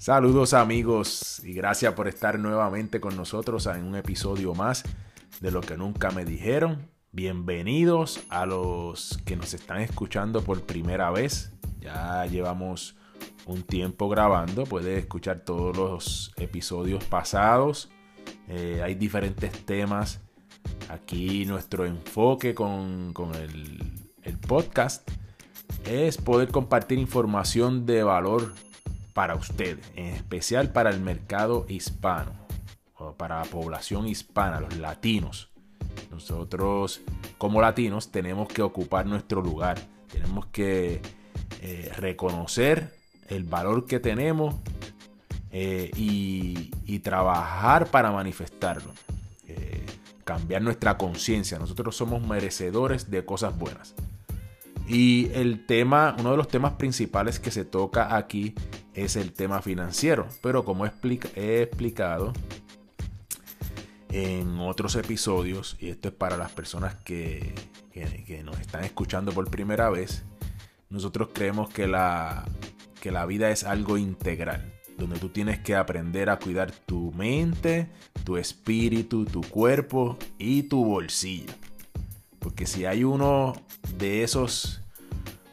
Saludos amigos y gracias por estar nuevamente con nosotros en un episodio más de lo que nunca me dijeron. Bienvenidos a los que nos están escuchando por primera vez. Ya llevamos un tiempo grabando, puedes escuchar todos los episodios pasados. Eh, hay diferentes temas. Aquí nuestro enfoque con, el, el podcast es poder compartir información de valor para ustedes, en especial para el mercado hispano, o para la población hispana, los latinos. Nosotros como latinos tenemos que ocupar nuestro lugar, tenemos que eh, reconocer el valor que tenemos eh, y, trabajar para manifestarlo. Eh, cambiar nuestra conciencia. Nosotros somos merecedores de cosas buenas. Y el tema, uno de los temas principales que se toca aquí es el tema financiero. Pero como he explicado en otros episodios, y esto es para las personas que, que, nos están escuchando por primera vez, nosotros creemos que la, que la vida es algo integral, donde tú tienes que aprender a cuidar tu mente, tu espíritu, tu cuerpo y tu bolsillo. Porque si hay uno de esos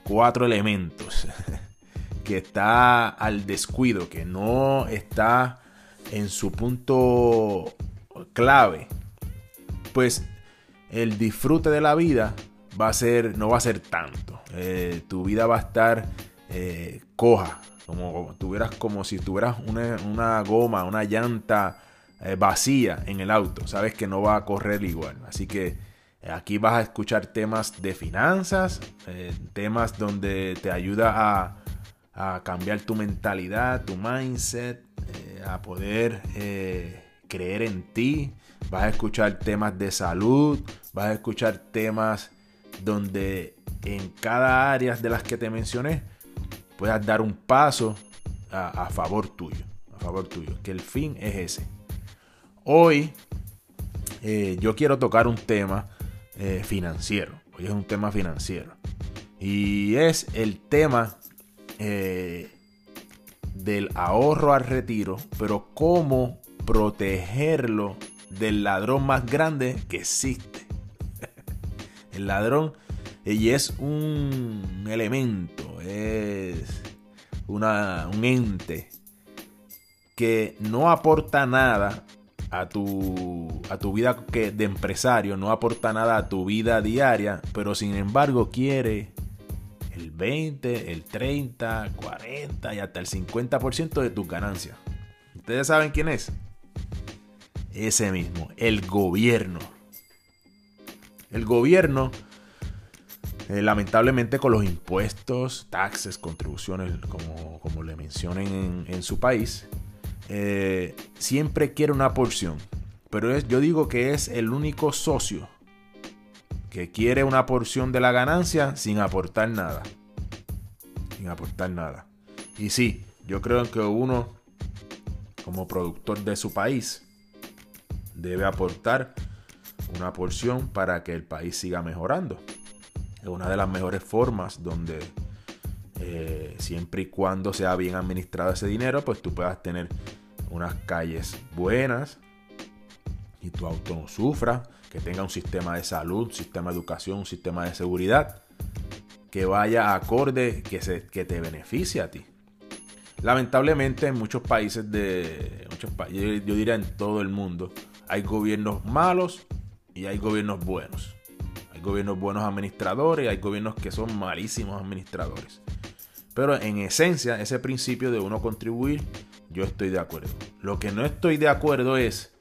cuatro elementos que está al descuido, que no está en su punto clave, pues el disfrute de la vida va a ser, no va a ser tanto. Eh, tu vida va a estar eh, coja, como, tuvieras como si tuvieras una, goma, una llanta eh, vacía en el auto. Sabes que no va a correr igual. Así que Aquí vas a escuchar temas de finanzas, eh, temas donde te ayuda a, cambiar tu mentalidad, tu mindset, eh, a poder eh, creer en ti. Vas a escuchar temas de salud, vas a escuchar temas donde en cada área de las que te mencioné puedas dar un paso a, favor tuyo, a favor tuyo, que el fin es ese. Hoy yo quiero tocar un tema eh, financiero. Hoy es un tema financiero. Y es el tema eh, del ahorro al retiro, pero cómo protegerlo del ladrón más grande que existe. el ladrón, y es un elemento, es una, un ente que no aporta nada a tu, a tu vida de empresario, no aporta nada a tu vida diaria, pero sin embargo quiere el 20, el 30, 40 y hasta el 50% de tus ganancias. ¿Ustedes saben quién es? Ese mismo, el gobierno. El gobierno, eh, lamentablemente con los impuestos, taxes, contribuciones, como, como le mencionen en su país, eh, siempre quiere una porción. Pero yo digo que es el único socio que quiere una porción de la ganancia sin aportar nada. Sin aportar nada. Y sí, yo creo que uno, como productor de su país, debe aportar una porción para que el país siga mejorando. Es una de las mejores formas donde eh, siempre y cuando sea bien administrado ese dinero, pues tú puedas tener unas calles buenas y tu auto no sufra, que tenga un sistema de salud, un sistema de educación, un sistema de seguridad que vaya acorde, que, se, que te beneficie a ti. Lamentablemente en muchos países de, muchos, yo, yo diría en todo el mundo, hay gobiernos malos y hay gobiernos buenos. Hay gobiernos buenos administradores y hay gobiernos que son malísimos administradores. Pero en esencia, ese principio de uno contribuir yo estoy de acuerdo. Lo que no estoy de acuerdo es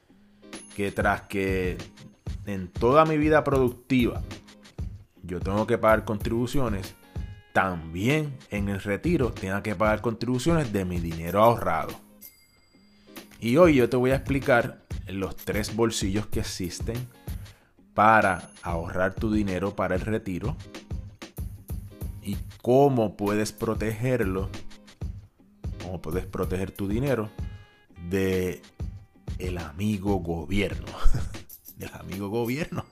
que tras que en toda mi vida productiva yo tengo que pagar contribuciones, también en el retiro tenga que pagar contribuciones de mi dinero ahorrado. Y hoy yo te voy a explicar los tres bolsillos que existen para ahorrar tu dinero para el retiro y cómo puedes protegerlo cómo puedes proteger tu dinero de el amigo gobierno. Del amigo gobierno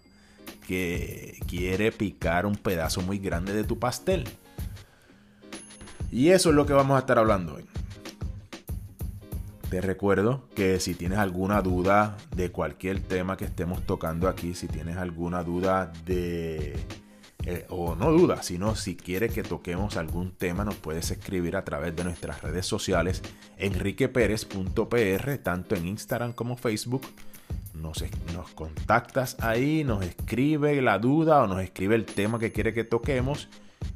que quiere picar un pedazo muy grande de tu pastel. Y eso es lo que vamos a estar hablando hoy. Te recuerdo que si tienes alguna duda de cualquier tema que estemos tocando aquí, si tienes alguna duda de eh, o no duda, sino si quiere que toquemos algún tema, nos puedes escribir a través de nuestras redes sociales, enriqueperez.pr, tanto en Instagram como Facebook. Nos, nos contactas ahí, nos escribe la duda o nos escribe el tema que quiere que toquemos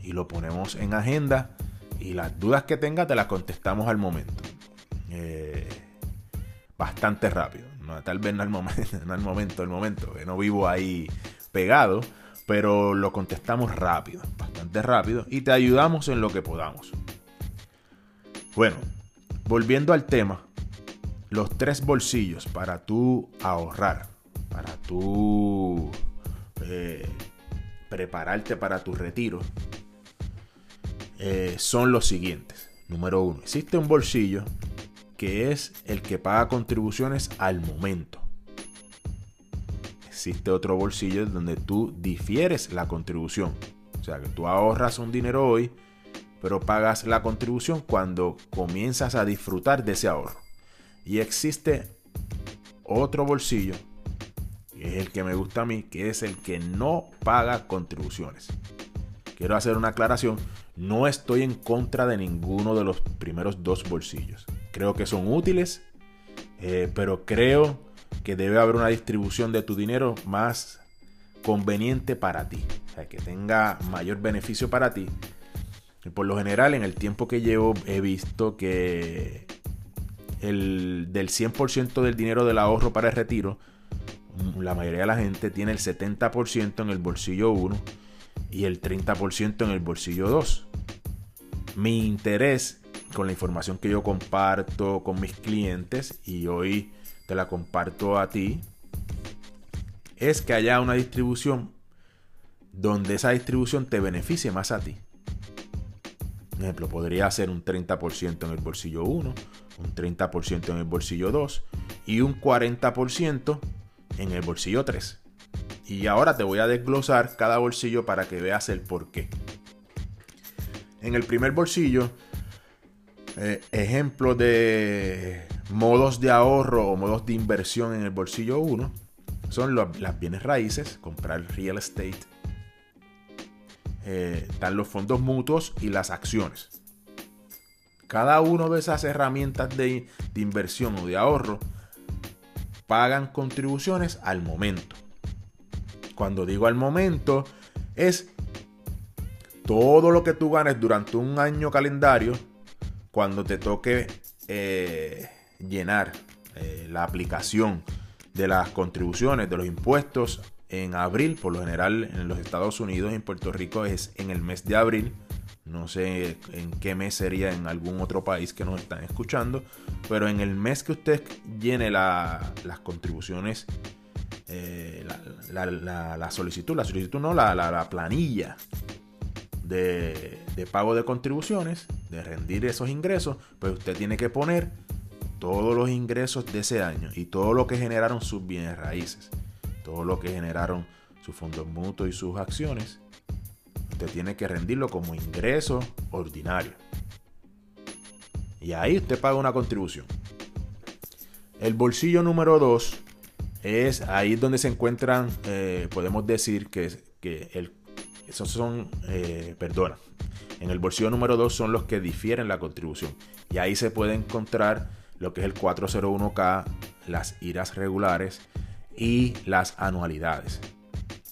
y lo ponemos en agenda. Y las dudas que tenga te las contestamos al momento. Eh, bastante rápido. tal vez no al momento, no al momento, el momento, que no vivo ahí pegado pero lo contestamos rápido, bastante rápido, y te ayudamos en lo que podamos. Bueno, volviendo al tema, los tres bolsillos para tú ahorrar, para tú eh, prepararte para tu retiro, eh, son los siguientes. Número uno, existe un bolsillo que es el que paga contribuciones al momento existe otro bolsillo donde tú difieres la contribución. O sea, que tú ahorras un dinero hoy, pero pagas la contribución cuando comienzas a disfrutar de ese ahorro. Y existe otro bolsillo, que es el que me gusta a mí, que es el que no paga contribuciones. Quiero hacer una aclaración, no estoy en contra de ninguno de los primeros dos bolsillos. Creo que son útiles, eh, pero creo que debe haber una distribución de tu dinero más conveniente para ti, o sea, que tenga mayor beneficio para ti. por lo general, en el tiempo que llevo, he visto que el, del 100% del dinero del ahorro para el retiro, la mayoría de la gente tiene el 70% en el bolsillo 1 y el 30% en el bolsillo 2. Mi interés con la información que yo comparto con mis clientes y hoy te la comparto a ti, es que haya una distribución donde esa distribución te beneficie más a ti. Por ejemplo, podría ser un 30% en el bolsillo 1, un 30% en el bolsillo 2 y un 40% en el bolsillo 3. Y ahora te voy a desglosar cada bolsillo para que veas el por qué. En el primer bolsillo, eh, ejemplo de modos de ahorro o modos de inversión en el bolsillo 1 son las bienes raíces, comprar real estate. Eh, están los fondos mutuos y las acciones. Cada una de esas herramientas de, de inversión o de ahorro pagan contribuciones al momento. Cuando digo al momento, es todo lo que tú ganes durante un año calendario, cuando te toque eh, llenar eh, la aplicación de las contribuciones, de los impuestos en abril, por lo general en los Estados Unidos y en Puerto Rico es en el mes de abril. No sé en qué mes sería en algún otro país que nos están escuchando, pero en el mes que usted llene las contribuciones, eh, la, solicitud, la solicitud no, la, planilla de, de pago de contribuciones, de rendir esos ingresos, pues usted tiene que poner todos los ingresos de ese año y todo lo que generaron sus bienes raíces, todo lo que generaron sus fondos mutuos y sus acciones, usted tiene que rendirlo como ingreso ordinario. Y ahí usted paga una contribución. El bolsillo número 2 es ahí donde se encuentran, eh, podemos decir que, que el, esos son, eh, perdona, en el bolsillo número 2 son los que difieren la contribución. Y ahí se puede encontrar lo que es el 401k, las iras regulares y las anualidades.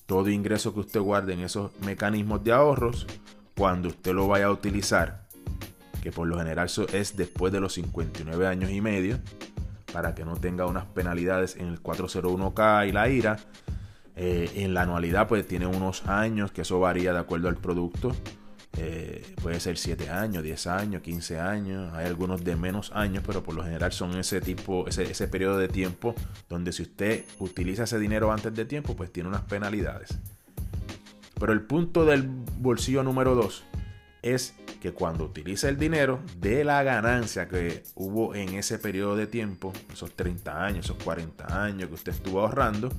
Todo ingreso que usted guarde en esos mecanismos de ahorros, cuando usted lo vaya a utilizar, que por lo general es después de los 59 años y medio, para que no tenga unas penalidades en el 401k y la IRA. Eh, en la anualidad pues tiene unos años, que eso varía de acuerdo al producto. Eh, puede ser 7 años, 10 años, 15 años. Hay algunos de menos años, pero por lo general son ese tipo, ese, ese periodo de tiempo donde si usted utiliza ese dinero antes de tiempo, pues tiene unas penalidades. Pero el punto del bolsillo número 2 es que cuando utiliza el dinero de la ganancia que hubo en ese periodo de tiempo, esos 30 años, esos 40 años que usted estuvo ahorrando,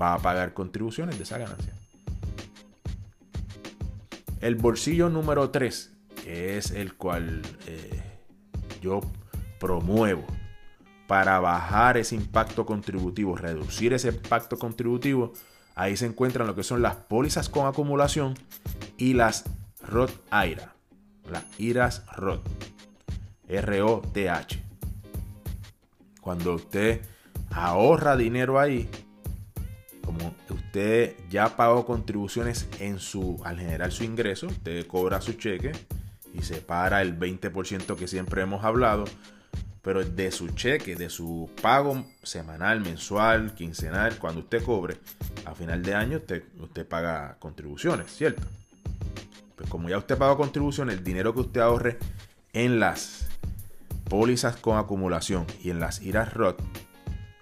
va a pagar contribuciones de esa ganancia. El bolsillo número 3, que es el cual eh, yo promuevo para bajar ese impacto contributivo, reducir ese impacto contributivo, ahí se encuentran lo que son las pólizas con acumulación y las ROT IRA. Las IRAS ROT. R-O-T-H. Cuando usted ahorra dinero ahí, usted ya pagó contribuciones en su, al generar su ingreso, usted cobra su cheque y separa el 20% que siempre hemos hablado, pero de su cheque, de su pago semanal, mensual, quincenal, cuando usted cobre, a final de año usted, usted paga contribuciones, ¿cierto? Pues como ya usted pagó contribuciones, el dinero que usted ahorre en las pólizas con acumulación y en las IRAs ROT,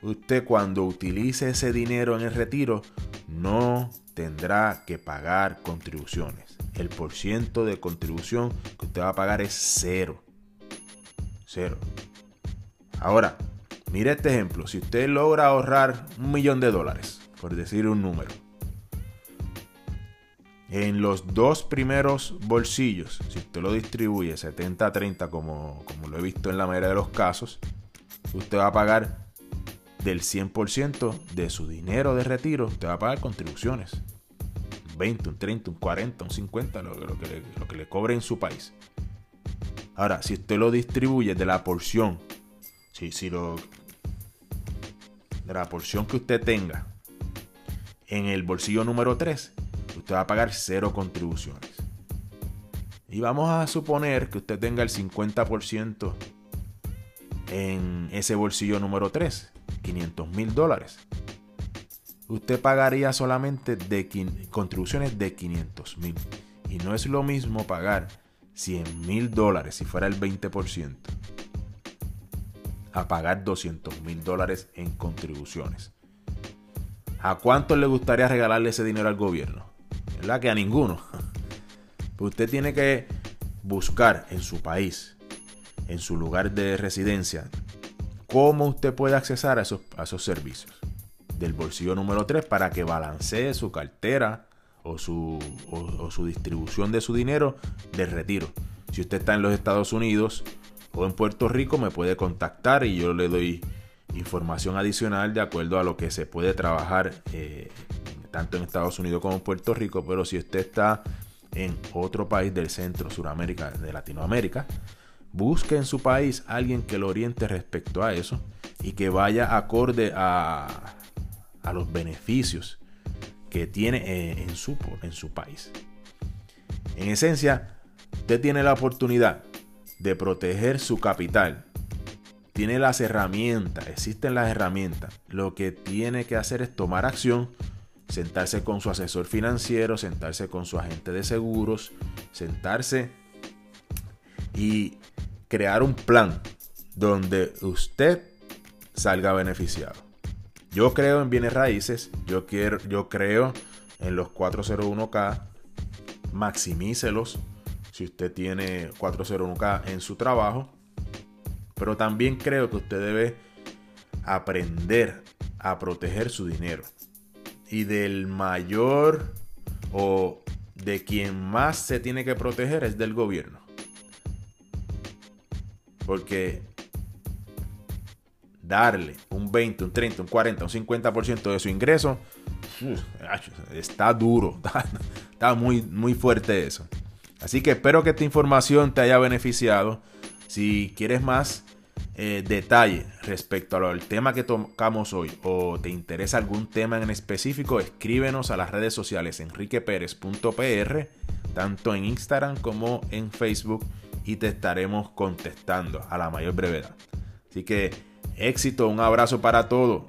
usted cuando utilice ese dinero en el retiro no tendrá que pagar contribuciones. El porciento de contribución que usted va a pagar es cero. Cero. Ahora, mire este ejemplo. Si usted logra ahorrar un millón de dólares, por decir un número, en los dos primeros bolsillos, si usted lo distribuye 70-30 como, como lo he visto en la mayoría de los casos, usted va a pagar del 100% de su dinero de retiro, usted va a pagar contribuciones. Un 20, un 30, un 40, un 50, lo, que, le, lo que le cobre en su país. Ahora, si usted lo distribuye de la porción, si, si lo, de la porción que usted tenga en el bolsillo número 3, usted va a pagar cero contribuciones. Y vamos a suponer que usted tenga el 50% en ese bolsillo número 3. 500 mil dólares, usted pagaría solamente de contribuciones de 500 mil. Y no es lo mismo pagar 100 mil dólares si fuera el 20% a pagar 200 mil dólares en contribuciones. ¿A cuánto le gustaría regalarle ese dinero al gobierno? ¿Verdad que a ninguno? Pues usted tiene que buscar en su país, en su lugar de residencia, cómo usted puede accesar a esos, servicios del bolsillo número 3 para que balancee su cartera o su, su distribución de su dinero de retiro. Si usted está en los Estados Unidos o en Puerto Rico, me puede contactar y yo le doy información adicional de acuerdo a lo que se puede trabajar eh, tanto en Estados Unidos como en Puerto Rico. Pero si usted está en otro país del centro, Suramérica, de Latinoamérica, busque en su país alguien que lo oriente respecto a eso y que vaya acorde a, a los beneficios que tiene eh, en su, en su país. En esencia, usted tiene la oportunidad de proteger su capital. Tiene las herramientas, existen las herramientas. Lo que tiene que hacer es tomar acción, sentarse con su asesor financiero, sentarse con su agente de seguros, sentarse y crear un plan donde usted salga beneficiado. Yo creo en bienes raíces, yo, quiero, yo creo en los 401k, maximícelos si usted tiene 401k en su trabajo, pero también creo que usted debe aprender a proteger su dinero. Y del mayor o de quien más se tiene que proteger es del gobierno. Porque darle un 20, un 30, un 40, un 50% de su ingreso, está duro, está, muy, muy fuerte eso. Así que espero que esta información te haya beneficiado. Si quieres más eh, detalle respecto al tema que tocamos hoy o te interesa algún tema en específico, escríbenos a las redes sociales enriqueperez.pr, tanto en Instagram como en Facebook y te estaremos contestando a la mayor brevedad. Así que éxito, un abrazo para todos.